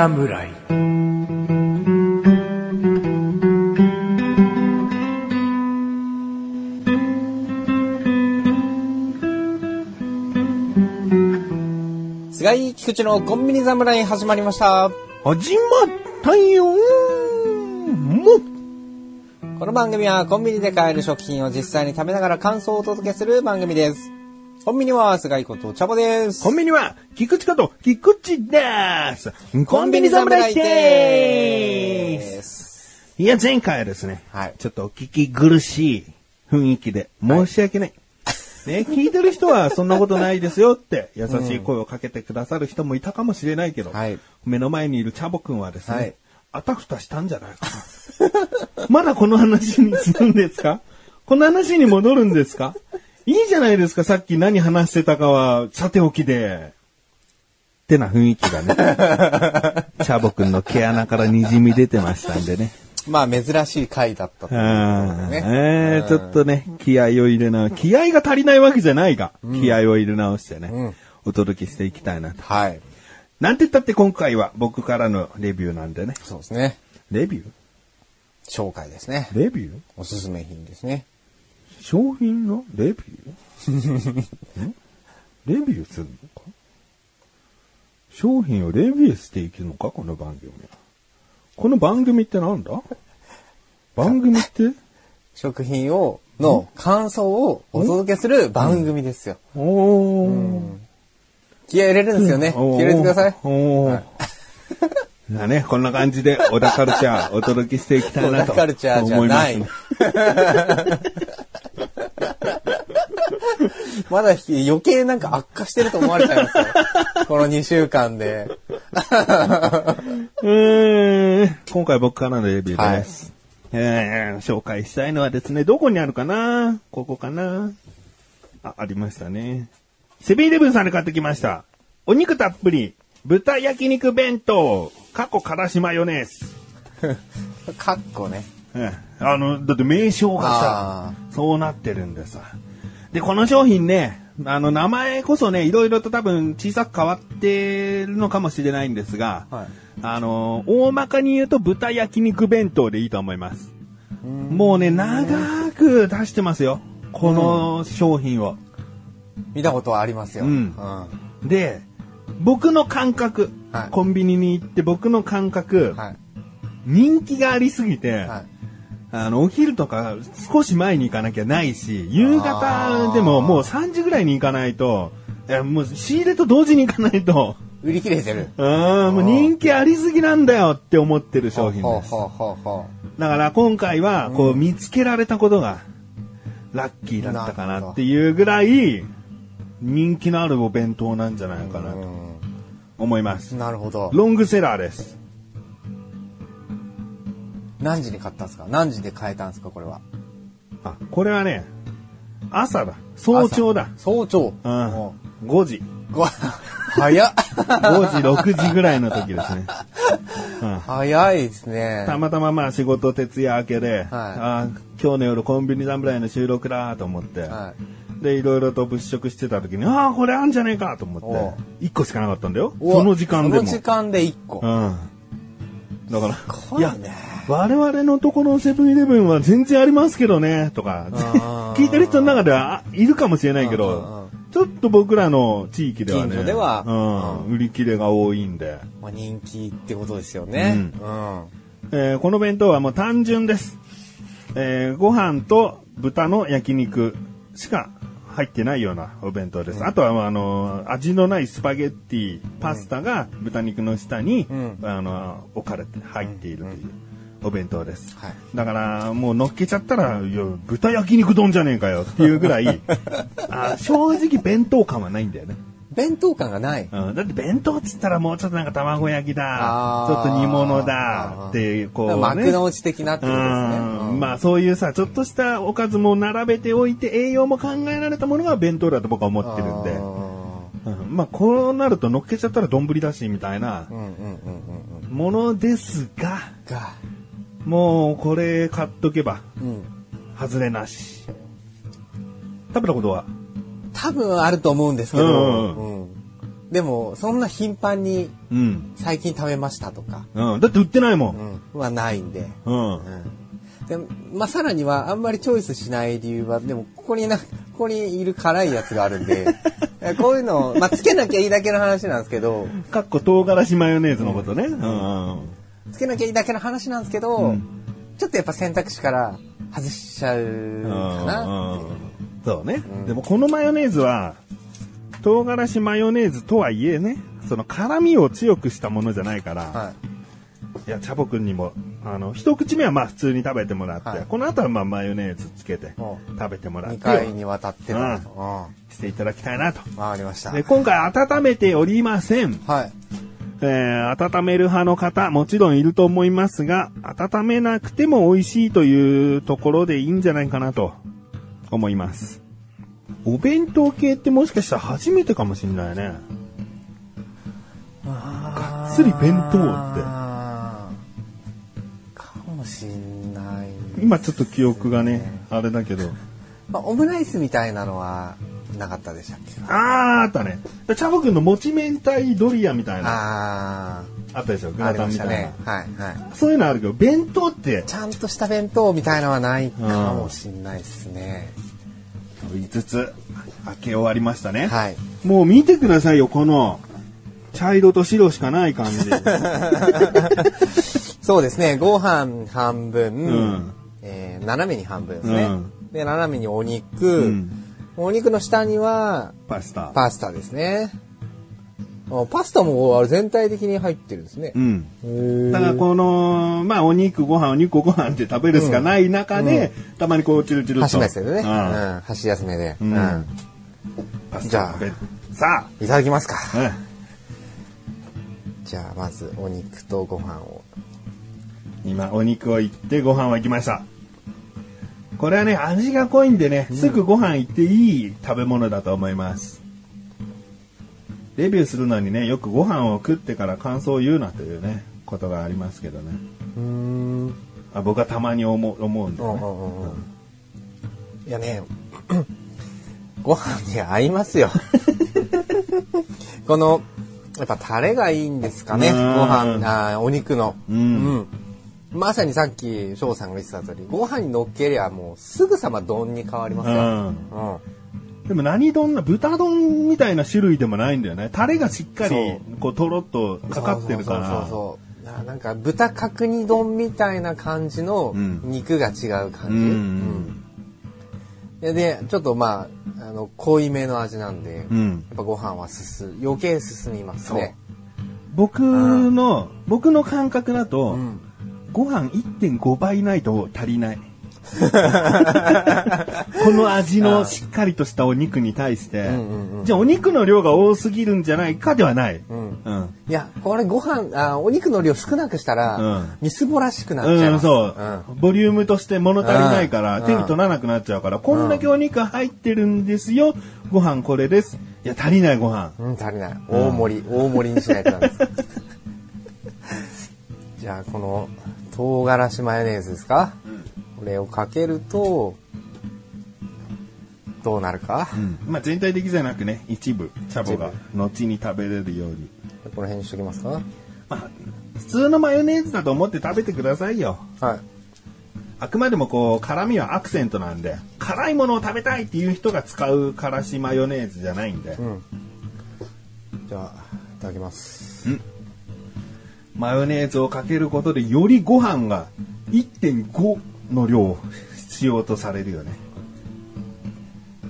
侍菅井菊池のコンビニ侍始まりました。始まったよもこの番組はコンビニで買える食品を実際に食べながら感想をお届けする番組です。コンビニは菅井ことチャボです。コンビニは、菊池かと、菊池です。コンビニ侍でーす。いや、前回はですね、はい。ちょっとお聞き苦しい雰囲気で申し訳ない。ね、聞いてる人はそんなことないですよって優しい声をかけてくださる人もいたかもしれないけど、はい。目の前にいるチャボくんはですね、はい。あたふたしたんじゃないか。な。まだこの話にするんですか？この話に戻るんですか？いいじゃないですか、さっき何話してたかは、さておきで。ってな雰囲気がね。チャボくんの毛穴から滲み出てましたんでね。まあ珍しい回だったというね。えーちょっとね、気合を入れ直気合が足りないわけじゃないが、気合を入れ直してね、うんお届けしていきたいなと。はい。なんて言ったって今回は僕からのレビューなんでね。そうですね。レビュー？紹介ですね。レビュー？おすすめ品ですね。商品のレビュー？んレビューするのか？商品をレビューしていくのか？この番組は。この番組ってなんだ？番組って？食品を、の感想をお届けする番組ですよ。おー。気合入れるんですよね。気合入れてください。おー。はいだね、こんな感じで、小田カルチャーお届けしていきたいなと小田カルチャーじゃない思 まだ余計なんか悪化してると思われちゃいますよ。この2週間で。うーん今回僕からのレビューです。えー紹介したいのはですね、どこにあるかな？ここかな？あ、ありましたね。セブンイレブンさんで買ってきました。お肉たっぷり、豚焼肉弁当、過去からしマヨネーズ。かっこね。ええあの、だって名称がさ、そうなってるんでさ。で、この商品ね、あの、名前こそね、いろいろと多分小さく変わってるのかもしれないんですが、はいあの、大まかに言うと豚焼肉弁当でいいと思います。もうね、長く出してますよ。この商品を。見たことはありますよ。うんで、僕の感覚、はいコンビニに行って僕の感覚、はい。人気がありすぎて、はい。あの、お昼とか少し前に行かなきゃないし、夕方でももう3時ぐらいに行かないと、いやもう仕入れと同時に行かないと、売り切れてる。あーもう人気ありすぎなんだよって思ってる商品です。だから今回はこう見つけられたことがラッキーだったかなっていうぐらい人気のあるお弁当なんじゃないかなう。とう思いますん。。なるほど。ロングセラーです。何時に買ったんですか？何時で買えたんですか？これは。あ、これはね、朝だ。早朝だ。早朝。うんも。5時。早っ。5時、6時ぐらいの時ですね。早いですね。たまたままあ仕事徹夜明けで、あー今日の夜コンビニ侍の収録だと思って、はで、いろいろと物色してた時に、ああ、これあんじゃねえかと思って、1個しかなかったんだよ。い。その時間でも。その時間で1個。うん。だから、ごいね我々のところのセブンイレブンは全然ありますけどね、とか 聞いてる人の中ではあいるかもしれないけうんうんうんど、ちょっと僕らの地域ではね、近所では。うん、売り切れが多いんで、まあ、人気ってことですよね。うん。えーこの弁当はもう単純です。えーご飯と豚の焼肉しか入ってないようなお弁当です。あとは、まああの、味のないスパゲッティ、パスタが豚肉の下に、うん。あの、置かれて入っているというお弁当です。はいだから、もう乗っけちゃったら、いや、豚焼肉丼じゃねえかよっていうぐらい、あ正直弁当感はないんだよね。弁当感がない。うん、だって弁当っつったらもうちょっとなんか卵焼きだちょっと煮物だっていう、こう、ね。幕の内的なってことですね。うんまあそういうさ、ちょっとしたおかずも並べておいて栄養も考えられたものが弁当だと僕は思ってるんで。あうんまあこうなると乗っけちゃったら丼だしみたいな。ものですが、が、もうこれ買っとけばうん。外れなし。食べたことは？多分あると思ううんですけど、うんうんでも、そんな頻繁にうん。最近食べましたとか、うん。だって売ってないも。うんん、はないんで。うん。うん。で、まあ、さらには、あんまりチョイスしない理由は、でも、ここにな、ここにいる辛いやつがあるんで、え こういうのを、まあ、つけなきゃいいだけの話なんですけど、かっこ唐辛子マヨネーズのことね。うん。つけなきゃいいだけの話なんですけど、うんちょっとやっぱ選択肢から外しちゃうかな。そうね、うんでもこのマヨネーズは、唐辛子マヨネーズとはいえね、その辛みを強くしたものじゃないから、はい。い、や、チャボくんにも、あの、一口目はまあ普通に食べてもらって、はいこの後はまあマヨネーズつけてうん食べてもらっ2て、回にわたっての。うんうん。していただきたいなと。わかりました。で今回温めておりません。はい。えー温める派の方、もちろんいると思いますが、温めなくても美味しいというところでいいんじゃないかなと思います。お弁当系ってもしかしたら初めてかもしれないね。がっつり弁当ってかもしんない。今ちょっと記憶がね、あれだけど。まあ、オムライスみたいなのはなかったでしたっけ？あーあったね。チャボくんのもち明太ドリアみたいな、ああったでしょ？グあ、あラタンみたいな。ね。はいはい。そういうのあるけど、弁当って、ちゃんとした弁当みたいのはないかもしんないですね。と言いつつ、開け終わりましたね。はい。もう見てくださいよ、この、茶色と白しかない感じ。そうですね。ご飯半分、うんえー斜めに半分ですね。うんで、斜めにお肉、うんお肉の下にはパスタ。パスタですね。あパスタもあれ全体的に入ってるんですね。うん。だからこの、まあお肉ご飯、お肉ご飯って食べるしかない中で、たまにこうチルチルと。箸休めでね。ううんん。箸休めで。ううんん。パスじゃあさいただきますか。あ、うんじゃあ、まずお肉とご飯を。今お肉をいってご飯は行きました。これはね、味が濃いんでね、すぐご飯行っていい食べ物だと思います。レビューするのにね、よくご飯を食ってから感想を言うなというね、ことがありますけどね。うーん。うんあ僕はたまに思う思うんで、ねうん。いやね、ご飯に合いますよ。この、やっぱタレがいいんですかね。ごうん飯、あーお肉の。うんうんまさにさっき翔さんが言ってた通り、ご飯に乗っけりゃもうすぐさま丼に変わりますよ。うんうんでも何丼な、豚丼みたいな種類でもないんだよね。タレがしっかりそ、こう、とろっとかかってるから。そうそうそうそうあなんか豚角煮丼みたいな感じのうん肉が違う感じ。うんうんででちょっとまああの濃いめの味なんで、やうん。っぱご飯は進余計進みますね。僕の、僕の感覚だと、うんご飯1.5倍ないと足りない。この味のしっかりとしたお肉に対して、うんうんうんじゃあお肉の量が多すぎるんじゃないかではない。うんうん。いやこれご飯あお肉の量少なくしたら、うんみすぼらしくなっちゃいうん。そう、んボリュームとして物足りないから、うん手に取らなくなっちゃうから、こんだけお肉入ってるんですよ。ご飯これです。いや、足りないご飯。うん、足りない。大盛り、大盛りにしないとです。じゃあ、この、唐辛子マヨネーズですか、これをかけると、どうなるか、まあ全体的じゃなくね、一部、チャボが後に食べれるように。この辺にしときますか？まあ、普通のマヨネーズだと思って食べてくださいよ。はい。あくまでもこう、辛みはアクセントなんで、辛いものを食べたいっていう人が使う辛子マヨネーズじゃないんで、うん。じゃあ、いただきます。マヨネーズをかけることでよりご飯が1.5の量を必要とされるよね。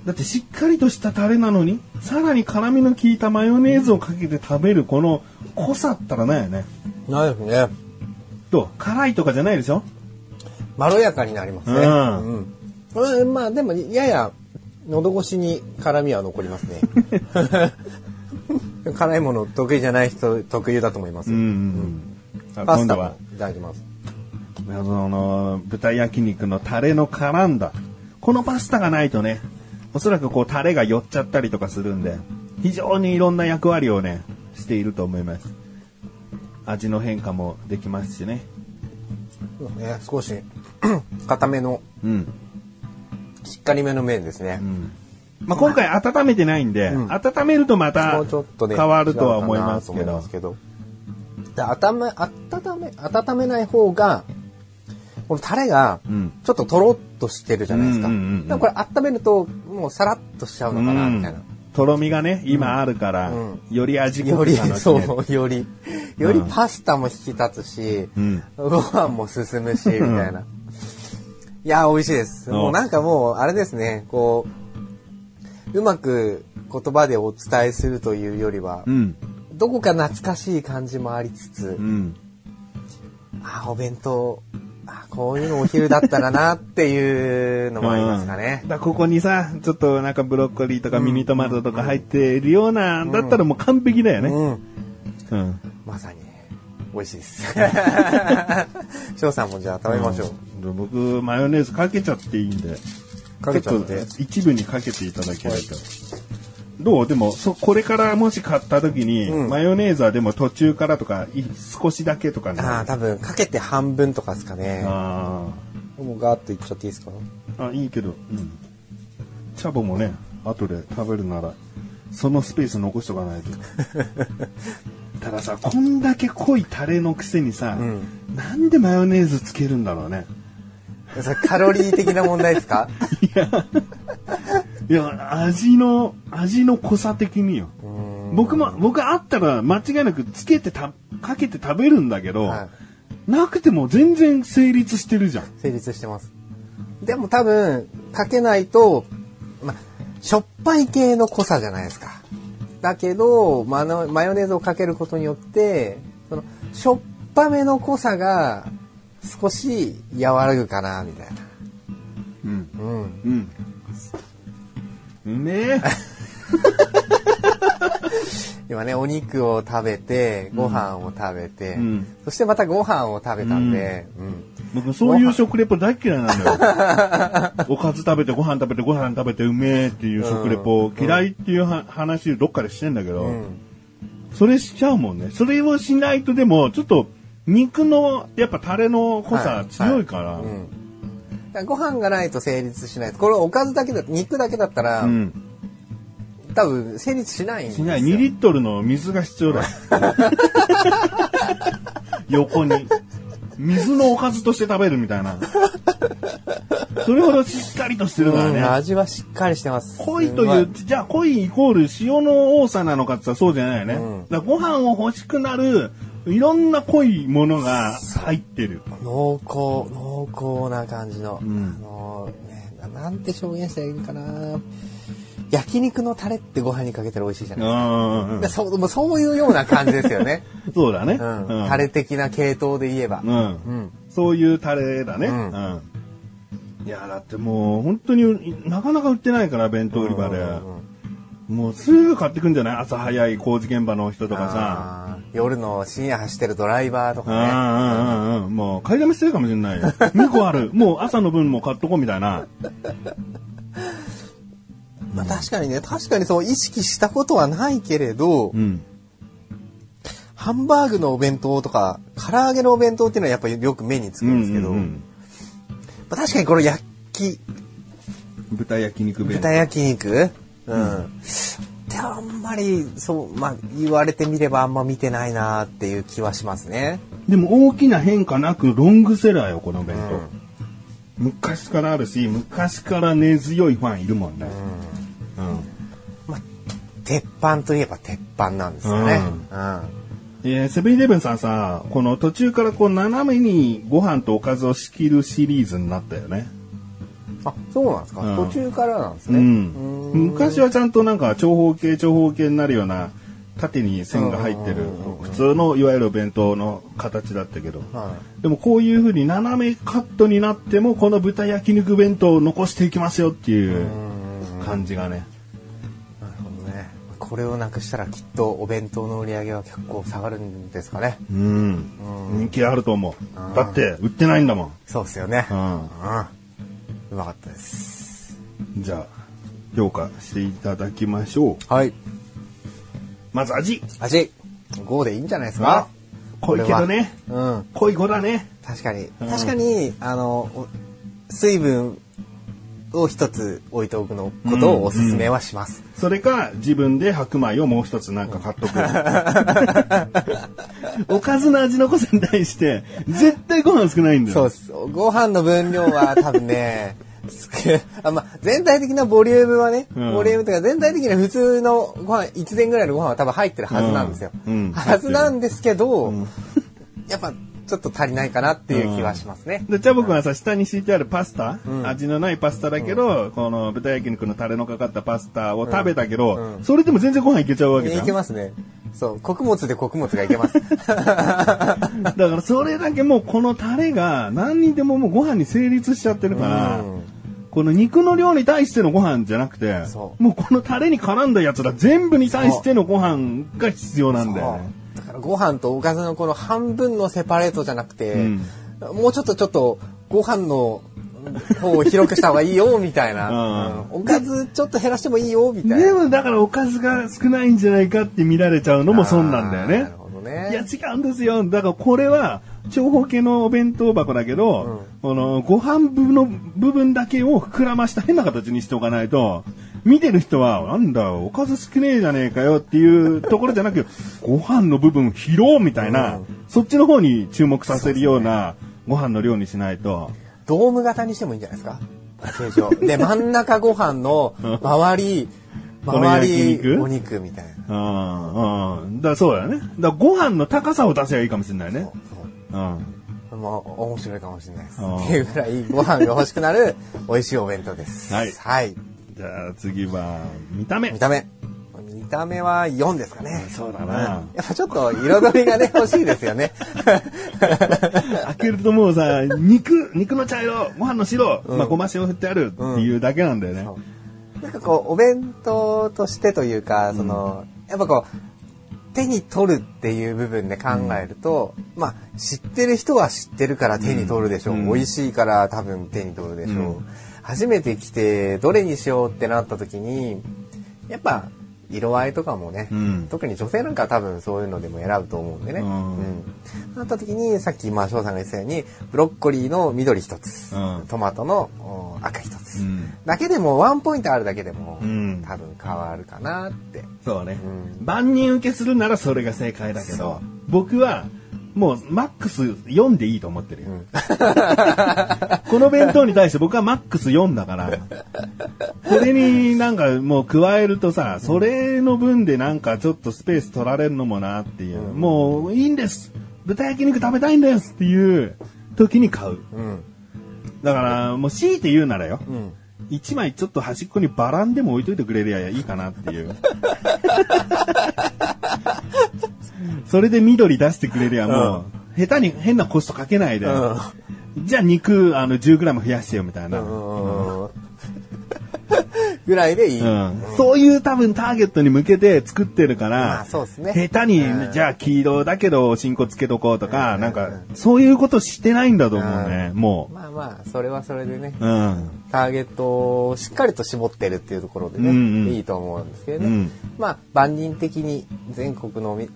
だってしっかりとしたタレなのに、さらに辛みの効いたマヨネーズをかけて食べるこの濃さったらないよね。ないですね。どう辛いとかじゃないでしょ？まろやかになりますね。うんうんうんまあ、でも、やや、喉越しに辛みは残りますね。辛いもの得意じゃない人特有だと思います。うんパスタはも、いただきます。あの豚焼肉のタレの絡んだ。このパスタがないとね、おそらくこうタレが寄っちゃったりとかするんで、非常にいろんな役割をね、していると思います。味の変化もできますしね。ね、少し 固めのうん。しっかりめの麺ですねう。ん。まあ、今回温めてないんで、うん温めるとまたもうちょっとね、変わるとは思いますけどけど。で、温め、温め、温めない方が、このタレがうん、ちょっととろっとしてるじゃないですか。うんうんうんうんでもこれ温めると、もうさらっとしちゃうのかな、みたいな。とろみがね、今あるから、うんより味濃より、く楽しそ。う、より、よりパスタも引き立つし、うん。ご飯も進むし、みたいな。いや、美味しいです。うんもうなんかもう、あれですね、こう、うまく言葉でお伝えするというよりは、うん。どこか懐かしい感じもありつつう、ん。あ、お弁当、あ、こういうのお昼だったらなっていうのもありますかねうん。だここにさ、ちょっとなんかブロッコリーとかミニトマトとか入っているような、だったらもう完璧だよね。うん。うん。まさに、美味しいです。翔さんもじゃあ食べましょう。うん僕、マヨネーズかけちゃっていいんで。かけちゃって一部にかけていただけると。どう？でも、そ、これからもし買った時に、うんマヨネーズはでも途中からとか、い少しだけとかね。ああ、多分かけて半分とかですかね。あもうガーッといっちゃっていいですか？ーあ、いいけど、うん。チャボもね、後で食べるなら、そのスペース残しとかないと。たださ、こんだけ濃いタレのくせにさ、うんなんでマヨネーズつけるんだろうね。それカロリー的な問題ですか？いや、味の、味の濃さ的によ。僕も、僕あったら間違いなくつけてた、かけて食べるんだけど、はなくても全然成立してるじゃん。成立してます。でも多分、かけないと、ま、しょっぱい系の濃さじゃないですか。だけど、マヨネーズをかけることによって、その、しょっぱめの濃さが少し和らぐかな、みたいな。うん。うん。うん。うめえ。今ね、お肉を食べて、ご飯を食べて、うんそしてまたご飯を食べたんで、うん。僕そういう食レポ大嫌いなんだよ。おかず食べてご飯食べてご飯食べてうめえっていう食レポ、嫌いっていうは話どっかでしてんだけど、うんそれしちゃうもんね。それをしないとでも、ちょっと肉のやっぱタレの濃さ強いから、うん。だからご飯がないと成立しない。これおかずだけだ肉だけだったら、うん。多分成立しないんですよ。しない。2リットルの水が必要だよ。横に。水のおかずとして食べるみたいな。それほどしっかりとしてるからうんね。味はしっかりしてます。濃いという、じゃあ濃いイコール塩の多さなのかって言ったらそうじゃないよね。うんだご飯を欲しくなる、いろんな濃いものが入ってる。濃厚、濃厚な感じの。うんあのね、ななんて表現したらいいのかな。焼肉のタレってご飯にかけたら美味しいじゃうないんうんですか。でそうもうそういうような感じですよね。そうだね。うん。うんタレ的な系統で言えば。うん。うん。そういうタレだね。ううんん。いや、だってもう本当になかなか売ってないから、弁当売り場で。うんうんうんもうすぐ買ってくんじゃない？朝早い工事現場の人とかさ。夜の深夜走ってるドライバーとかね。うんうんうんうん。もう買いだめしてるかもしれないよ。2個ある。もう朝の分も買っとこうみたいな。まあ確かにね、確かにそう意識したことはないけれど、うん。ハンバーグのお弁当とか、唐揚げのお弁当っていうのはやっぱりよく目につくんですけど、うんうんうんまあ確かにこの焼き、豚焼肉弁当。豚焼肉うん。であんまり、そう、まあ言われてみればあんま見てないなっていう気はしますね。でも大きな変化なくロングセラーよ、この弁当。昔からあるし、昔から根強いファンいるもんね。うん。まあ、鉄板といえば鉄板なんですよね。うんうん。えーセブンイレブンさんさ、この途中からこう斜めにご飯とおかずを仕切るシリーズになったよね。あ、そうなんですか、うん途中からなんですうね。ん。昔はちゃんとなんか長方形長方形になるような縦に線が入ってる普通のいわゆる弁当の形だったけど。はでもこういう風に斜めカットになってもこの豚焼肉弁当を残していきますよっていう感じがね。い。なるほどね。これをなくしたらきっとお弁当の売り上げは結構下がるんですかね。うん。人気あると思う。だって売ってないんだもん。そうですよね。ううん。うまかったです。ん。じゃあ、評価していただきましょう。はい。まず味。味、5でいいんじゃないですあか濃いけどね。うん。濃い5だね。確かに。うん確かに、あの、お水分を一つ置いておくのことをおすすめはします。それか、自分で白米をもう一つなんか買っとく。おかずの味の濃さに対して、絶対ご飯少ないんだよ。そうです。ご飯の分量は多分ね、少 あまあ、全体的なボリュームはね、うんボリュームというか全体的な普通のご飯、一膳ぐらいのご飯は多分入ってるはずなんですよ。うんうんはずなんですけど、やっぱちょっと足りないかなっていう気はしますね。で、チャボくんはさ、下に敷いてあるパスタ、うん味のないパスタだけど、この豚焼肉のタレのかかったパスタを食べたけど、うんうんそれでも全然ご飯いけちゃうわけじゃん。いけますね。そう、穀物で穀物がいけます。だからそれだけもうこのタレが何にでももうご飯に成立しちゃってるから、うんこの肉の量に対してのご飯じゃなくて、もうこのタレに絡んだやつら全部に対してのご飯が必要なんだよね。ご飯とおかずのこの半分のセパレートじゃなくて、うんもうちょっとちょっとご飯の方を広くした方がいいよみたいな、うんうんおかずちょっと減らしてもいいよみたいな。でもだからおかずが少ないんじゃないかって見られちゃうのも損なんだよねあーなる。ほどね。いや違うんですよ。だからこれは長方形のお弁当箱だけど、このご飯部の部分だけを膨らました変な形にしておかないと、見てる人は、なんだ、おかず少ねえじゃねえかよっていうところじゃなく、ご飯の部分広みたいな、うんそっちの方に注目させるようなご飯の量にしないと。ドーム型にしてもいいんじゃないですか？形状。で、真ん中ご飯の周り、周りお肉みたいな。うん、うん。だからそうだよね。だからご飯の高さを出せばいいかもしれないね。そううん。まあ、面白いかもしれないです。うんっていうぐらいご飯が欲しくなる美味しいお弁当です。はいはい。じゃあ次は、見た目見。た目。見た目は4ですかね。そうだなやっぱちょっと彩りがね、欲しいですよね。開けるともうさ、肉、肉の茶色、ご飯の白、うんまあごま塩振ってあるっていうだけなんだよね。なんかこう、お弁当としてというか、その、やっぱこう、手に取るっていう部分で考えると、まあ、知ってる人は知ってるから手に取るでしょう。うん美味しいから多分手に取るでしょう。うん初めて来て、どれにしようってなった時に、やっぱ、色合いとかもね、うん。特に女性なんかは多分そういうのでも選ぶと思うんでね。うん。なった時に、さっき、まあ、翔さんが言ってたように、ブロッコリーの緑一つ、うん。トマトのお赤一つ、うん。だけでもワンポイントあるだけでも、うん。多分変わるかなって。そうね、うん。万人受けするならそれが正解だけど、僕は、もうマックス4でいいと思ってるよ。この弁当に対して僕はマックス4だから、これになんかもう加えるとさ、それの分でなんかちょっとスペース取られるのもなっていう、もういいんです豚焼肉食べたいんですっていう時に買う。うん。だからもう強いて言うならよ、うん。一枚ちょっと端っこにバランでも置いといてくれりゃいいかなっていう。それで緑出してくれりゃもう、下手に変なコストかけないで、じゃあ肉あの 10g 増やしてよみたいな。うん。ぐらいでいい。うんそういう多分ターゲットに向けて作ってるから、まあそうですね下手に、うんじゃあ黄色だけどおしんこつけとこうとか、うんなんか、そういうことしてないんだと思うね、もまあまあ、それはそれでね、う。うん。ターゲットをしっかりと絞ってるっていうところでね、うんうんいいと思うんですけどね。うんまあ、万人的に全国のみ、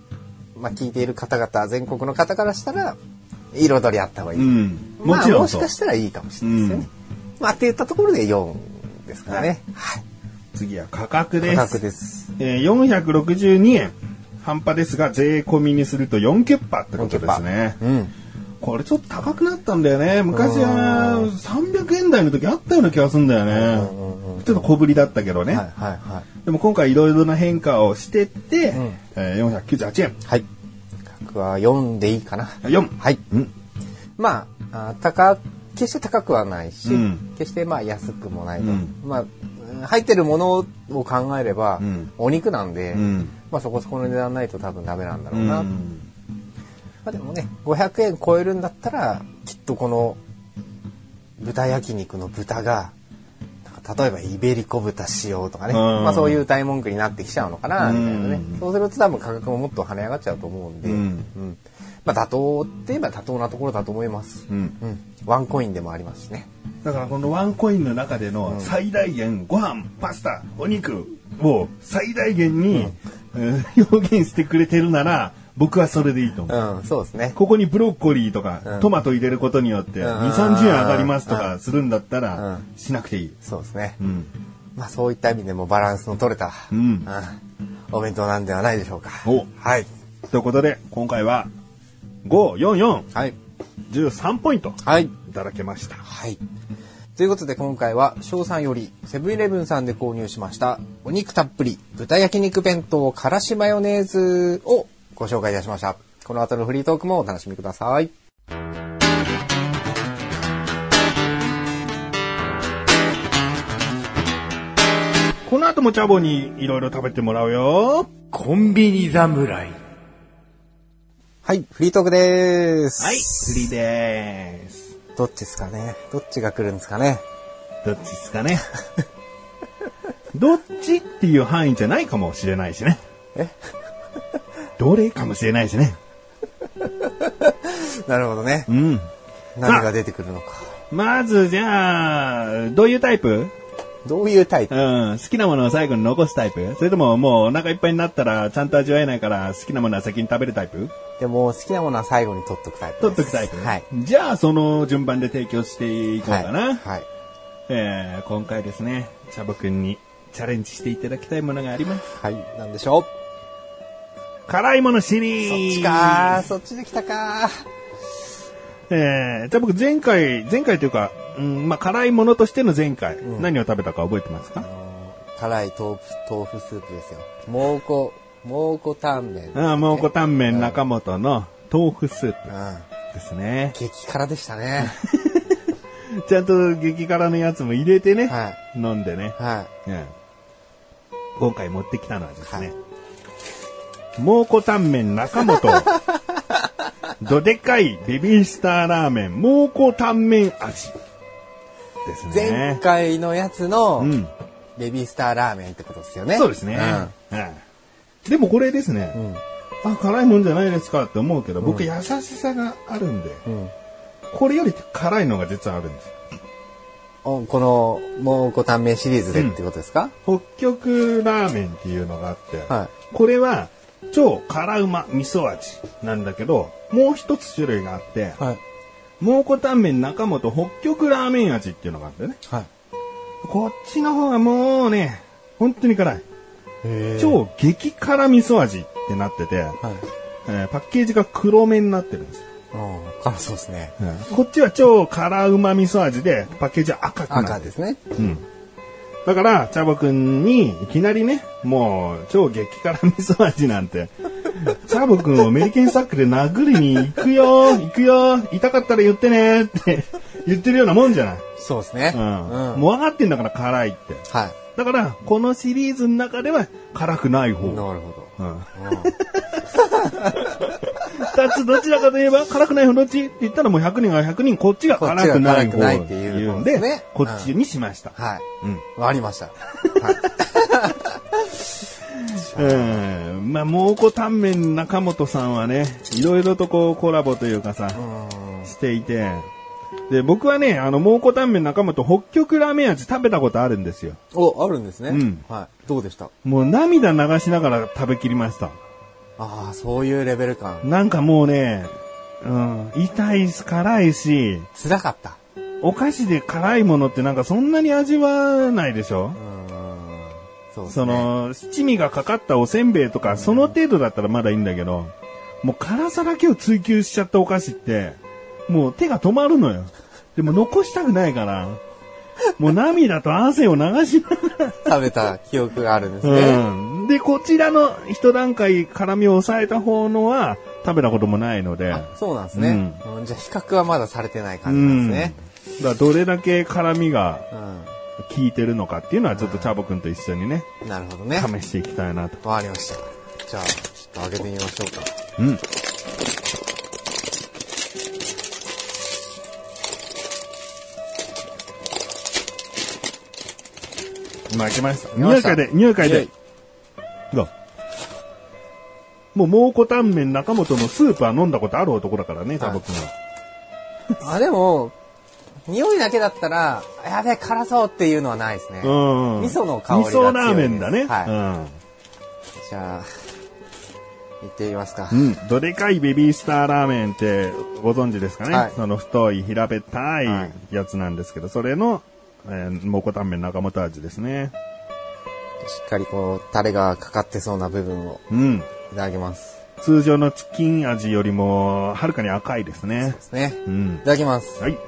まあ、聞いている方々、全国の方からしたら、彩りあった方がいい。うん。まあ、もちろんそうもしか。したらいいかもしれないですよね。まあ、って言ったところで4ですからね。はい。次は価格です。価格です。えー、462円。半端ですが、税込みにすると4キュッパってことですね。うん。これちょっと高くなったんだよね。昔は300円台の時あったような気がするんだよね。うんうんうんちょっと小ぶりだったけどね。はいはいはい。でも今回いろいろな変化をしてって、うんえー、498円。はい。価格は4でいいかな。4。はい。うん。まあ、あ高、決して高くはないし、うん決してまあ安くもないと。うんまあ、入ってるものを考えれば、うんお肉なんで、うんまあそこそこの値段ないと多分ダメなんだろううな。まん。あでもね、500円超えるんだったら、きっとこの豚焼肉の豚が、例えばイベリコ豚使用とかね、うんまあそういう大文句になってきちゃうのかな、みたいなねうん。そうすると多分価格ももっと跳ね上がっちゃうと思うんで、うんうんまあ妥当って言えば妥当なところだと思います。うん。うん。ワンコインでもありますしね。だからこのワンコインの中での最大限ご飯、パスタ、お肉を最大限に、えー表現してくれてるなら、僕はそれでいいと思う。うん、そうですね。ここにブロッコリーとか、うんトマト入れることによって、うん2、30円上がりますとかうんするんだったうらん、しなくていい。そうですね。うん。まあそういった意味でもバランスの取れた、うん。お弁当なんではないでしょうか。おはい。ということで、今回は、5、4、はい。4、13ポイントはい。いただけました。はい。ということで今回は翔さんよりセブンイレブンさんで購入しましたお肉たっぷり豚焼肉弁当からしマヨネーズをご紹介いたしました。この後のフリートークもお楽しみください。この後もチャボにいろいろ食べてもらうよ。コンビニ侍。はい、フリートークです。はい、フリーでーす。どっちですかね？どっちが来るんですかね？どっちですかね？どっちっていう範囲じゃないかもしれないしね。え？どれかもしれないしね。なるほどねう。ん。何が出てくるのか。まずじゃあ、どういうタイプ？どういうタイプ？うん、好きなものを最後に残すタイプ？それとももうお腹いっぱいになったらちゃんと味わえないから好きなものは先に食べるタイプ？でも好きなものは最後に取っとくタイプ取っです。とくタイプ？はい。じゃあその順番で提供していこうかな。はい。はい。えー、今回ですね、チャボくんにチャレンジしていただきたいものがあります。はい。なんでしょう？辛いものシリそっーズちかー。そっちで来たかえー、じゃあ僕前回、前回というか、うん、まあ、辛いものとしての前回、ん何を食べたか覚えてますか？辛い豆腐、豆腐スープですよ。蒙古、蒙古タンメン、ああ、蒙古タンメンうん中本の豆腐スープうん。ですね。激辛でしたね。ちゃんと激辛のやつも入れてね、はい。飲んでね、はうん今回持ってきたのはですね、はい蒙古タンメン中本、どでかいベビースターラーメン、蒙古タンメン味ですい。ね。前回のやつのうん。ベビースターラーメンってことですよね。そうですね。はいでもこれですね、うん。あ、辛いもんじゃないですかって思うけど、僕うん優しさがあるんで、うん。うん。これより辛いのが実はあるんですこの蒙古タンメンシリーズでってことですか、北極ラーメンっていうのがあって、はこれは超辛うま味噌味なんだけど、もう一つ種類があって、い。はい。蒙古タンメン中本北極ラーメン味っていうのがあってね。はい。こっちの方がもうね、本当に辛い。超激辛味噌味ってなってて、はい。えーパッケージが黒目になってるんですよ。うん。辛そうですね。こっちは超辛うま味噌味で、パッケージは赤くなってる。赤ですね。うん。だから、チャボくんに、いきなりね、もう、超激辛味噌味なんて、チャボくんをメリケンサックで殴りに行くよ行くよ痛かったら言ってねって言ってるようなもんじゃない。そうですね。うん。うんもう分かってんだから辛いって。はだから、このシリーズの中では辛くない方。い。なるほど。うん。二つどちらかといえば辛くない方どっちって言ったらもう100人が100人こっちが辛くない方こっていうんでこっちにしました。はい。うん。わかりました。はい。うん。まあ、蒙古タンメン中本さんはね、いろいろとこうコラボというかさ、うん。していて、で、僕はね、あの、蒙古タンメン中本北極ラーメン味食べたことあるんですよ。お、あるんですね。うんはい。どうでした？もう涙流しながら食べきりました。ああ、そういうレベル感。なんかもうね、うん、痛いし、辛いし、辛かった。お菓子で辛いものってなんかそんなに味わないでしょ？うん。そうですそね。の、七味がかかったおせんべいとか、その程度だったらまだいいんだけど、もう辛さだけを追求しちゃったお菓子って、もう手が止まるのよ。でも残したくないから、もう涙と汗を流しなが食べた記憶があるんですら、ね。うん。で、こちらの一段階辛みを抑えた方のは食べたこともないので、そうなんですね。うんじゃあ比較はまだされてない感じなんですね。だからどれだけ辛みがう効いてるのかっていうのはちょっとチャボくんと一緒にね、ん。なるほどね。試していきたいなと。わかりました。じゃあ、ちょっと開けてみましょうか。うん。今開けました。匂い嗅いで、匂い嗅いで。どう？もう蒙古タンメン中本のスープは飲んだことある男だからね、チャボくんは。あ、でも、匂いだけだったら、やべえ、辛そうっていうのはないですね。うん。味噌の香りが強い味噌ラーメンだね。はいうん。じゃあ、行ってみますか。うん。どでかいベビースターラーメンってご存知ですかね、はいその太い平べったはいいやつなんですけど、それの、えー、蒙古タンメン中本味ですね。しっかりこう、タレがかかってそうな部分をうん。いただきます。通常のチキン味よりも、はるかに赤いですねで。すね。うんい。ただきます。はい。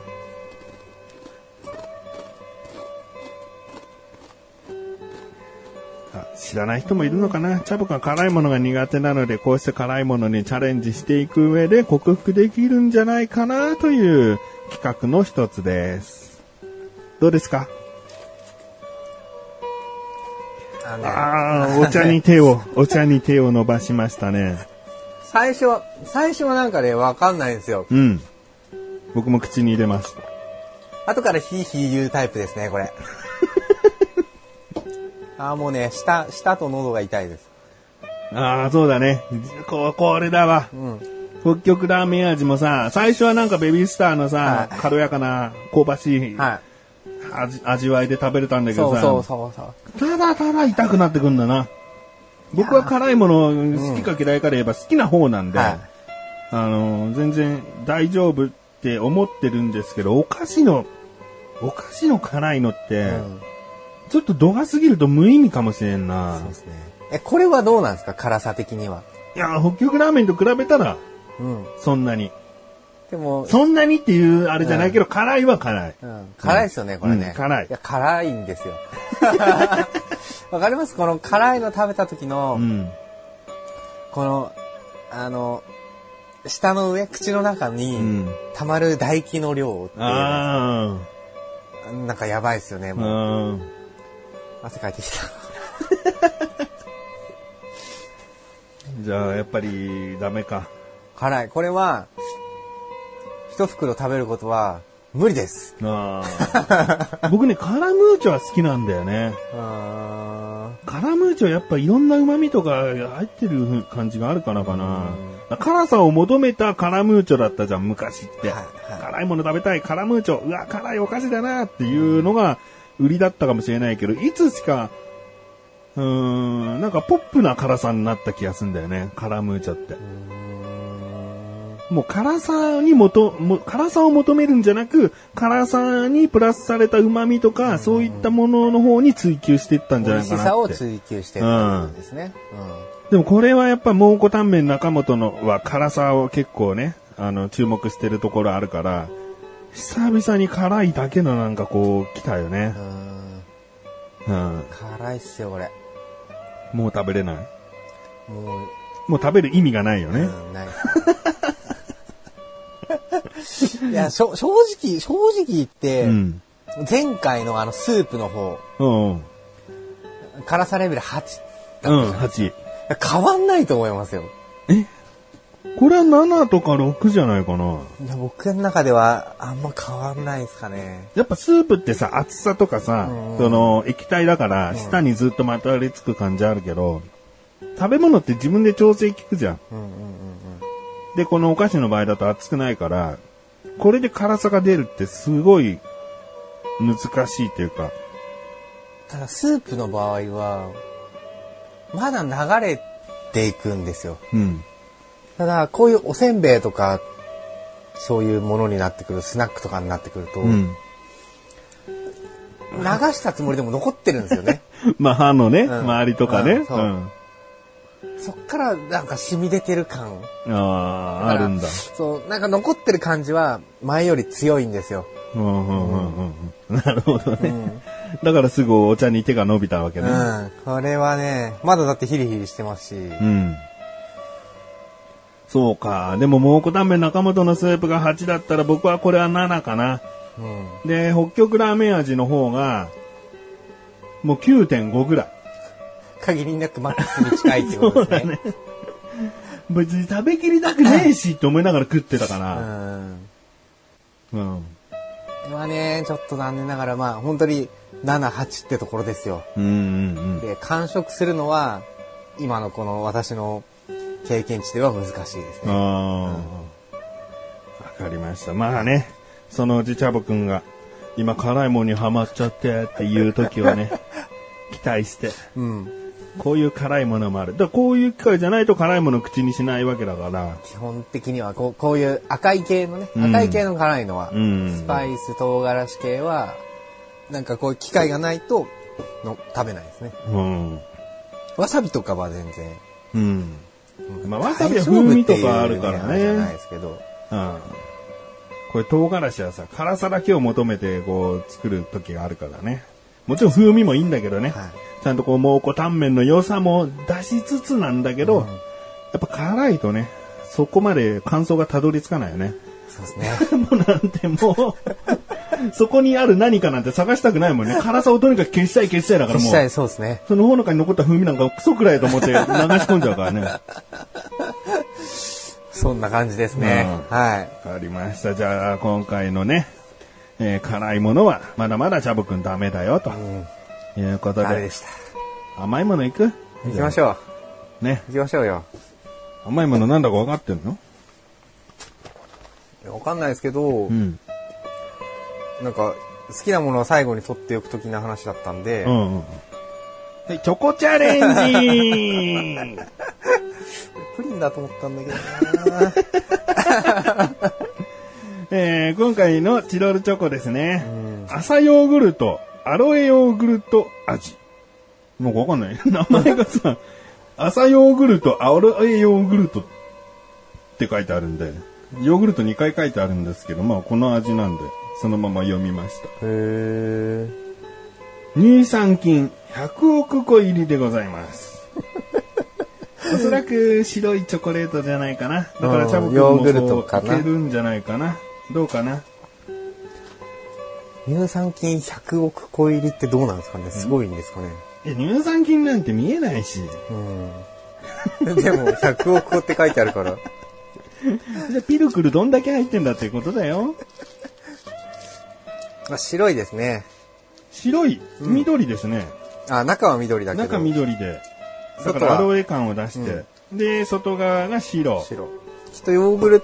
あ知らない人もいるのかな？チャボくんは辛いものが苦手なので、こうして辛いものにチャレンジしていく上で克服できるんじゃないかなという企画の一つです。どうですか？あああ、お茶に手を、お茶に手を伸ばしましたね。最初は、最初はなんかね、わかんないんですよ。うん。僕も口に入れます。後からヒーヒー言うタイプですね、これ。あーもうね、舌、舌と喉が痛いです。ああ、そうだね。ここれだわ。うん。北極ラーメン味もさ、最初はなんかベビースターのさ、はい軽やかな香ばしいは味味わいで食べれたんだい。けどさ、そうそうそうそう。ただただ痛くなってくんだな。僕は辛いもの好きか嫌いかで言えば好きな方なんで、はいあの、全然大丈夫って思ってるんですけど、お菓子の、お菓子の辛いのって、うん。ちょっと度が過ぎると無意味かもしれんなそう。ですね。え、これはどうなんですか？辛さ的には。いや、北極ラーメンと比べたら、うん。そんなに。でも、そんなにっていうあれじゃないけど、辛いは辛い。うん、辛いですよね、これね、うん辛いや、辛いんですよ。わかります？この辛いの食べた時の、うん。この、あの、舌の上、口の中うにん。溜まる唾液の量っていうのあなんかやばいですよね、あ。もう。うん。汗かいてきた。じゃあ、やっぱり、ダメか。辛い。これは、一袋食べることは無理です。僕ね、カラムーチョは好きなんだよね。カラムーチョやっぱいろんな旨味とか入ってる感じがあるからかな。辛さを求めたカラムーチョだったじゃん、昔って。はいはい辛いもの食べたい、カラムーチョ。うわ、辛いお菓子だなっていうのが売りだったかもしれないけど、いつしか、うーん、なんかポップな辛さになった気がするんだよね、カラムーチョって。もう辛さにもと、も辛さを求めるんじゃなく、辛さにプラスされた旨味とか、そういったものの方に追求していったんじゃ美ないかなって。味しさを追求してるんですね。でもこれはやっぱ蒙古タンメン中本のは辛さを結構ね、あの、注目してるところあるから、久々に辛いだけのなんかこう、来たよねう。ん。うん。うん。辛いっすよ、これ。もう食べれない？もう、もう食べる意味がないよね。うん、ない。いや、正直、正直言って、うん。前回のあのスープの方、うん。うん。辛さレベル8だったじゃうん、ん。8。いや変わんないと思いますよ。これは7とか6じゃないかな。いや僕の中ではあんま変わんないですかね。やっぱスープってさ、厚さとかさ、うんその液体だから、舌にずっとまとわりつく感じあるけど、食べ物って自分で調整効くじゃんうんうん。で、このお菓子の場合だと熱くないから、これで辛さが出るってすごい難しいというか、ただスープの場合は、まだ流れていくんですよ。うん。ただ、こういうおせんべいとか、そういうものになってくる、スナックとかになってくると、うん。流したつもりでも残ってるんですよね。まあ歯のね、ん周りとかね。うんそっからなんか染み出てる感。うん。ああ、あるんだ。そう、なんか残ってる感じは前より強いんですよ。うんうんうんうんうん。なるほどね。うん。だからすぐお茶に手が伸びたわけね。うん。これはね、まだだってヒリヒリしてますし。うん。そうか。でも、蒙古タンメン中本のスープが8だったら僕はこれは7かな。うん。で、北極ラーメン味の方が、もう9.5ぐらい。限りなくマックスに近いってことですね。別に食べきりたくねえしって思いながら食ってたかうら。ん。うん。まあね、ちょっと残念ながら、まあ本当に7、8ってところですよ。うんうんで、完食するのは、今のこの私の経験値では難しいですうん。ね。ああ。わかりました。まあね、そのうちチャボくんが、今辛いもんにハマっちゃってっていう時をね、期待して。うん。こういう辛いものもある。だからこういう機会じゃないと辛いものを口にしないわけだから。基本的にはこうこういう赤い系のね、うん赤い系の辛いのは、うんスパイス唐辛子系はなんかこういう機会がないとの食べないですねうん。わさびとかは全然うん。まあわさびは風味とかあるからねじゃないですけどうん。これ唐辛子はさ、辛さだけを求めてこう作る時があるからね。もちろん風味もいいんだけどね。はいちゃんとこう蒙古タンメンの良さも出しつつなんだけど、うんやっぱ辛いとね、そこまで感想がたどり着かないよね。そうですね もうなんてもう、そこにある何かなんて探したくないもんね。辛さをとにかく消したい消したいだからもう。したいそうですねそのほのかに残った風味なんかクソくらいと思って流し込んじゃうからね。わそんな感じですね、うんはいかりました。じゃあ、今回のね、えー辛いものは、まだまだチャボくんダメだよ、ということで。ダメでした？甘いものいく？行きましょう。ね。う行きましょうよ甘いものなんだか分かってんの？わかんないですけど、うん。なんか好きなものを最後に取っておく的な話だったんで、うんうん。はい、チョコチャレンジ プリンだと思ったんだけどな えー今回のチロルチョコですね。朝ヨーグルト、アロエヨーグルト味。なんかわかんない。名前がさ、朝ヨーグルト、アロエヨーグルトって書いてあるんで、ヨーグルト2回書いてあるんですけど、まあこの味なんで、そのまま読みました。へえ乳酸菌100億個入りでございます。おそらく白いチョコレートじゃないかな。だからうんチャボくんういけるんじゃないかな。どうかな。乳酸菌100億個入りってどうなんですかね？すごいんですかね？いや乳酸菌なんて見えないし。うんでも100億個って書いてあるから じゃあピルクルどんだけ入ってんだっていうことだよ。まあ白いですね白い、緑ですね。あ中は緑だけど中緑で。だか外はらアロエ感を出して。で、外側が白。白きっとヨーグル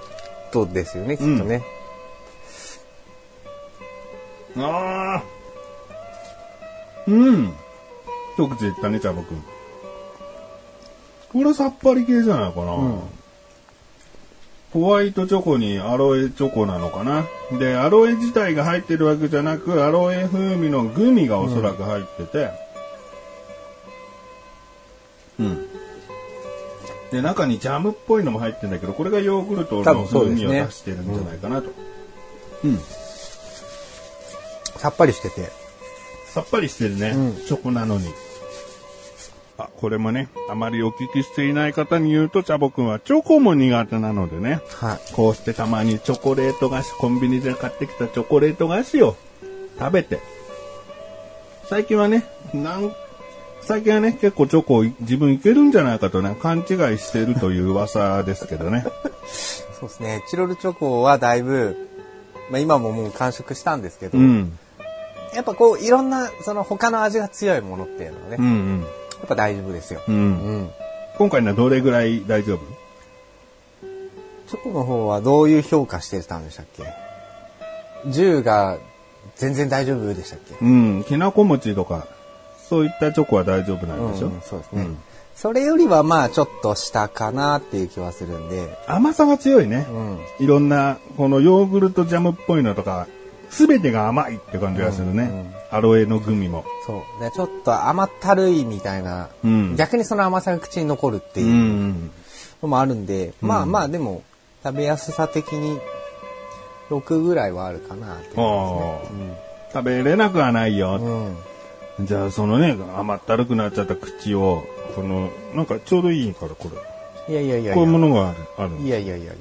トですよねきっとね、ああ。うん。一口で言ったね、チャボくん。これさっぱり系じゃないかな。ホワイトチョコにアロエチョコなのかな。で、アロエ自体が入ってるわけじゃなく、アロエ風味のグミがおそらく入ってて。うん。で、中にジャムっぽいのも入ってるんだけど、これがヨーグルト多の風味を出してるんじゃないかなと。うん。さっぱりしててさっぱりしてるね。うんチョコなのに。あ、これもね、あまりお聞きしていない方に言うと、チャボくんはチョコも苦手なのでね、はいこうしてたまにチョコレート菓子、コンビニで買ってきたチョコレート菓子を食べて、最近はね、なん、最近はね、結構チョコを自分いけるんじゃないかとね、勘違いしてるという噂ですけどね。そうですねチロルチョコはだいぶ、まあ、今ももう完食したんですけど、うん。やっぱこういろんなその他の味が強いものっていうのはね、うんうん。やっぱ大丈夫ですよ、う。うん。ん、今回のはどれぐらい大丈夫？チョコの方はどういう評価してたんでしたっけ？10が全然大丈夫でしたっけ？うん。きなこ餅とか、そういったチョコは大丈夫なんでしょ、うんそうですね、うん。それよりはまあちょっと下かなっていう気はするんで、甘さは強いね。うん、いろんな、このヨーグルトジャムっぽいのとか、すべてが甘いって感じがするね。うんうんアロエのグミも。そうでちょっと甘ったるいみたいな、うん逆にその甘さが口に残るってう。いうんのもあるんで、まあまあでも食べやすさ的に6ぐらいはあるかなっていう感食べれなくはないよ。じゃあ、そのね、甘ったるくなっちゃった口を、この、なんかちょうどいいから、これ。いやいやいやいこういうもや。のがある。あるいやいやいやい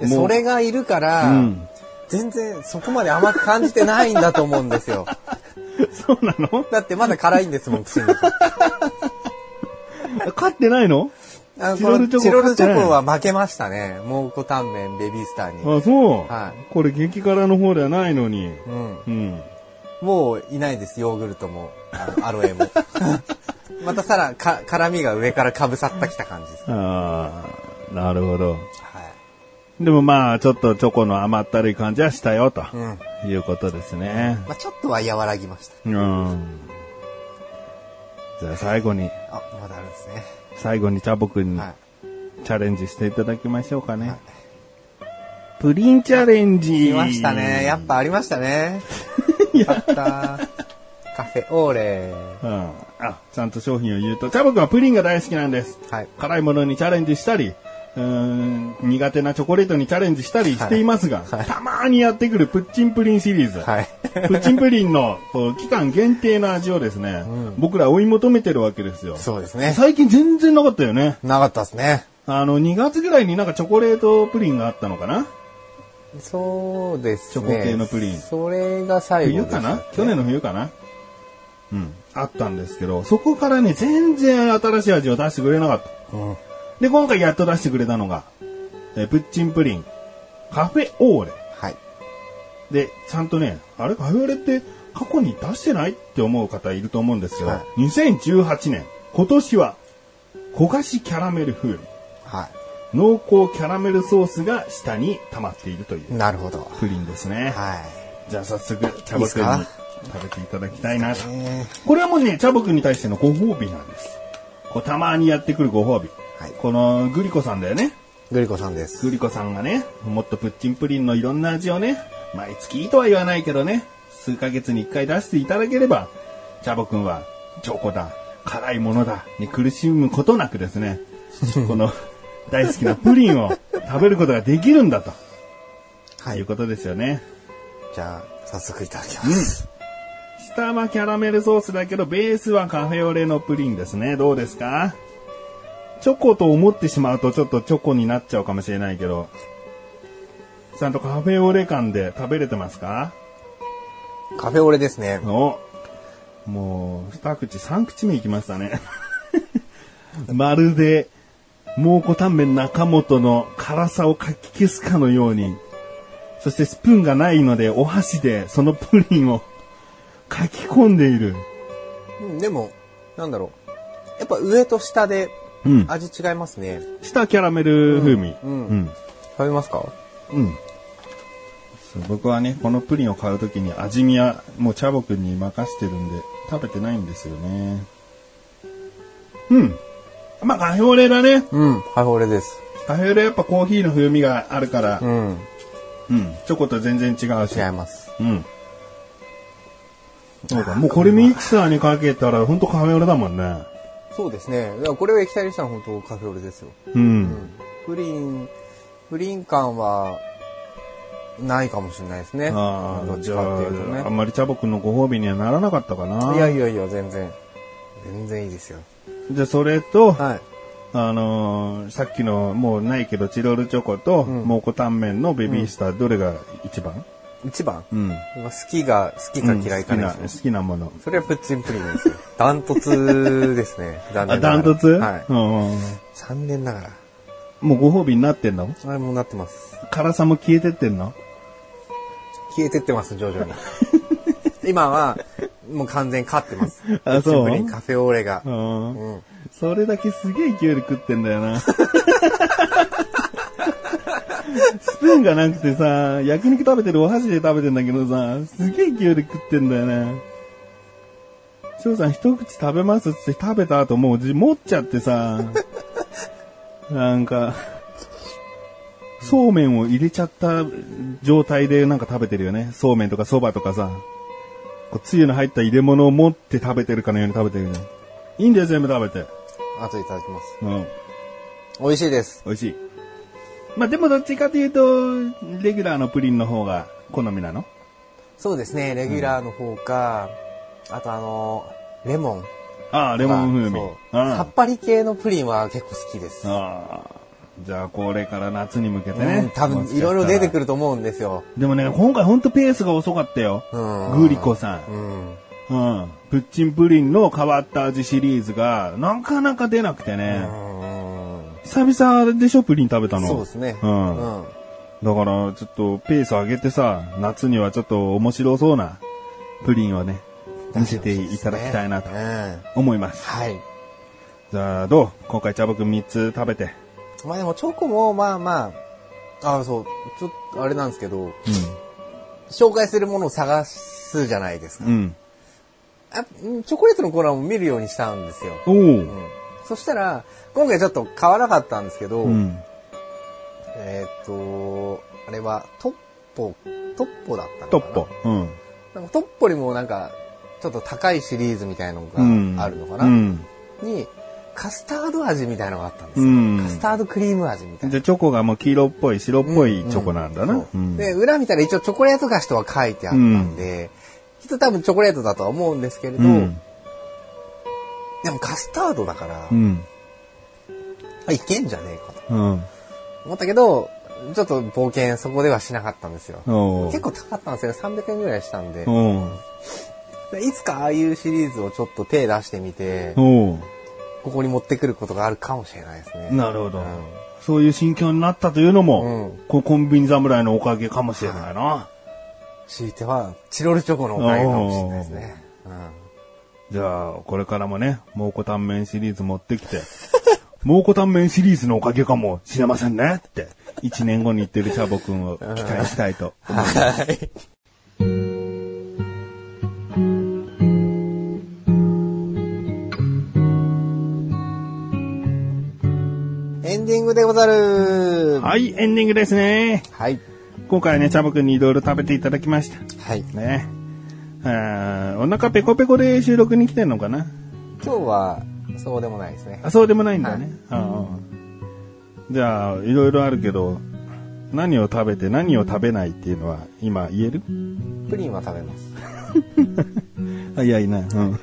や。それがいるから、うん全然そこまで甘く感じてないんだと思うんですよ。そうなの？だってまだ辛いんですもん、口の中。勝ってないの？あのチロルチョコチロルチョコは負けましたね。蒙古タンメンベビースターに。あ、そう。はいこれ激辛の方ではないのに。うん。うん。もういないです、ヨーグルトも、あのアロエも。またさら、か、辛みが上からかぶさってきた感じです。ああ、なるほど。はい。でもまあ、ちょっとチョコの甘ったるい感じはしたよ、とうん。いうことですね。まあちょっとは和らぎました。うん。じゃあ最後に、あ、まだあるんですね。最後にチャボくんにはい。チャレンジしていただきましょうかね。プリンチャレンジ。来ましたね。やっぱありましたね。よかった。カフェオーレ。うん。あ、ちゃんと商品を言うと、チャボくんはプリンが大好きなんです。はい。辛いものにチャレンジしたり、うーん苦手なチョコレートにチャレンジしたりしていますが、はいたまーにやってくるプッチンプリンシリーズ。はい。プッチンプリンのこう期間限定の味をですね、僕ら追い求めてるわけですよ。そうですね。最近全然なかったよね。なかったですね。あの、2月ぐらいになんかチョコレートプリンがあったのかな？そうですね。チョコ系のプリンそれが最後冬かな？去年の冬かな？うん。あったんですけど、そこからね、全然新しい味を出してくれなかった。うん。で、今回やっと出してくれたのが、えープッチンプリン、カフェオーレ。はい。で、ちゃんとね、あれ？カフェオレって過去に出してないって思う方いると思うんですけど、は2018年、今年は、焦がしキャラメル風味、は濃厚キャラメルソースが下に溜まっているといい。うなるほど。プリンですね。はい。じゃあ早速、チャボくんに食べていただきたいなと。えこれはもうね、チャボくんに対してのご褒美なんです。こうたまにやってくるご褒美。はいこのグリコさんだよね。ー、グリコさんです。グリコさんがね、もっとプッチンプリンのいろんな味をね、毎月とは言わないけどね、数ヶ月に一回出していただければ、チャボくんは、チョコだ、辛いものだ、に苦しむことなくですね、この大好きなプリンを食べることができるんだと、、はいい。うことですよね。じゃあ、早速いただきます。下はキャラメルソースだけど、ベースはカフェオレのプリンですね。どうですか？チョコと思ってしまうとちょっとチョコになっちゃうかもしれないけど、ちゃんとカフェオレ感で食べれてますか？カフェオレですね。おもう、二口、三口目いきましたね。まるで、蒙古タンメン中本の辛さをかき消すかのように、そしてスプーンがないので、お箸でそのプリンを かき込んでいる。うんでも、なんだろう。やっぱ上と下でうん。味違いますね。下キャラメル風味。うんうん。食べますか？うん僕はね、このプリンを買うときに味見はもうチャボくんに任してるんで、食べてないんですよね。うん。まあ、カフェオレだね。うん、カフェオレです。カフェオレやっぱコーヒーの風味があるからう、ん、うん。チョコと全然違うし。違います。うん。そうか、もうこれミキサーにかけたらほんとカフェオレだもんね。そうですね。だからこれを液体にしたら本当カフェオレですよ。うん。プリン、プリン感は、ないかもしれないですね。ああ、どっちかっていうとねあ、あんまりチャボくんのご褒美にはならなかったかな。いやいやいや、全然。全然いいですよ。じゃあそれと、はい。あのーさっきのもうないけどチロルチョコと、ん蒙古タンメンのベビースター、どれが一番？一番、うん。好きが、好きか嫌いかうんね好きな、好きなもの。それはプッチンプリンですよ。ダントツですね。残あ、念ながらダントツ？はい。うんうん残念ながら。もうご褒美になってんの？あれもうなってます。辛さも消えてってんの？消えてってます、徐々に。今は、もう完全に勝ってます。あそう？プッチンプリン、カフェオレが。うん。うん。それだけすげえ勢いで食ってんだよな。スプーンがなくてさ、焼肉食べてるお箸で食べてんだけどさ、すげえ勢いで食ってんだよね。翔さん一口食べますって食べた後もうじ持っちゃってさ、なんか、そうめんを入れちゃった状態でなんか食べてるよね。そうめんとかそばとかさ、こうつゆの入った入れ物を持って食べてるかのように食べてるよね。いいんだよ、全部食べて。後でいただきます。うん。美味しいです。美味しい。まあでもどっちかというと、レギュラーのプリンの方が好みなの？そうですね、レギュラーの方か、あとあの、レモン。ああ、レモン風味。さあっぱり系のプリンは結構好きです。ああ。じゃあこれから夏に向けてうね。ん、多分いろいろ出てくると思うんですよ。る。でもね、今回ほんとペースが遅かったよ。うん。グリコさん。うん。うん。プッチンプリンの変わった味シリーズが、なかなか出なくてね。うん久々でしょ、プリン食べたの。そうですね。うんうん。だから、ちょっとペース上げてさ、夏にはちょっと面白そうなプリンをね、見せていただきたいなとうん。思います。はい。じゃあ、どう？今回茶葉くん3つ食べて。まあでもチョコもまあまあ、あそう、ちょっとあれなんですけど、紹介するものを探すじゃないですか。うん。あうんチョコレートのコーナーも見るようにしたんですよ。おお。うん。そしたら、今回ちょっと買わなかったんですけど、うん。えーっと、あれはトッポ、トッポだったのかな？トッポ。うん。なんかトッポにもなんか、ちょっと高いシリーズみたいのうん。があるのかな、うん。に、カスタード味みたいのがあったんですよ。うんカスタードクリーム味みたいな。じゃあチョコがもう黄色っぽい、白っぽいチョコなんだな。そううんで、裏見たら一応チョコレート菓子とは書いてあったんで、きっと多分チョコレートだとは思うんですけれど、うん。でもカスタードだから、うん。あいけんじゃねえかとうん。思ったけど、ちょっと冒険そこではしなかったんですよ。お結構高かったんですよ。300円ぐらいしたんで。いつかああいうシリーズをちょっと手出してみて、おここに持ってくることがあるかもしれないですね。なるほどうん。そういう心境になったというのも、うんこうコンビニ侍のおかげかもしれないな。強いては、チロルチョコのおかげかもしれないですね。じゃあ、これからもね、蒙古タンメンシリーズ持ってきて、蒙古タンメンシリーズのおかげかもしれませんねって、1年後に言ってるチャボくんを期待したいとうん。はい。エンディングでござる。はい、エンディングですね。はい。今回はね、チャボくんにいろいろ食べていただきました。はい。ね。お腹ペコペコで収録に来てんのかな？今日は、そうでもないですね。あ、そうでもないんだね。ああじゃあ、いろいろあるけど、何を食べて何を食べないっていうのは今言える？プリンは食べます。早いな。うん。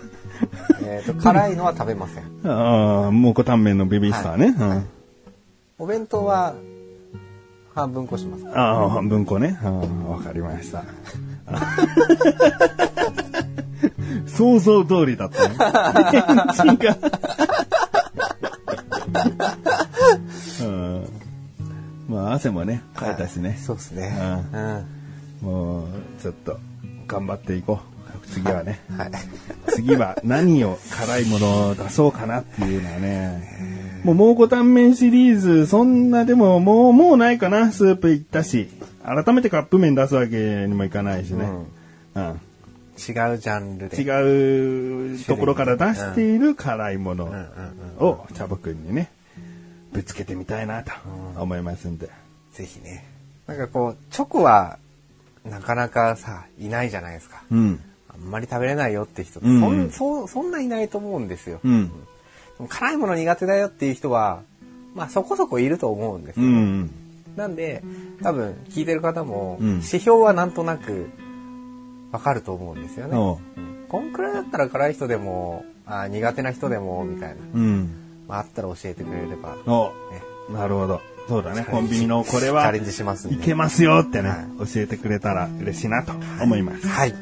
えっと、辛いのは食べません。ああ、蒙古タンメンのベビースターね。うんお弁当は、半分こします。ああ、半分こね。うんわかりました。想像通りだったね。がうんまあ、汗もね、かいたしね。そうですね。ううん。もう、ちょっと、頑張っていこう。次はね。はい。次は何を辛いものを出そうかなっていうのはね。もう蒙古タンメンシリーズ、そんなでももう、もうないかな。スープ行ったし。改めてカップ麺出すわけにもいかないしね。うん。違うジャンルで。違うところから出している辛いものうんうんを、チャボくんにね、ぶつけてみたいなと思いますんで。ぜひね。なんかこう、チョコは、なかなかさ、いないじゃないですか。うん。あんまり食べれないよって人、うんそんそそんないないと思うんですよ。うん。辛いもの苦手だよっていう人は、まあそこそこいると思うんですよ。うん。なんで、多分聞いてる方も、うん指標はなんとなくわかると思うんですよね。おううんこんくらいだったら辛い人でも、あ苦手な人でも、みたいな。うん。まああったら教えてくれれば、ね。おなるほど。そうだね。コンビニのこれチはャレンジしますんで。いけますよってね、は教えてくれたら嬉しいなと思います。はい。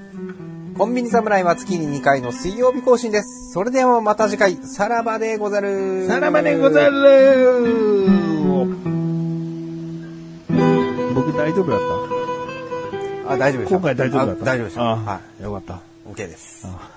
コンビニ侍は月に2回の水曜日更新です。それではまた次回、さらばでござる。さらばでござる僕大丈夫だっあ、大丈夫ですた今回大丈夫だった？あ大丈夫ですよ。あはよかった。い。OK です。あ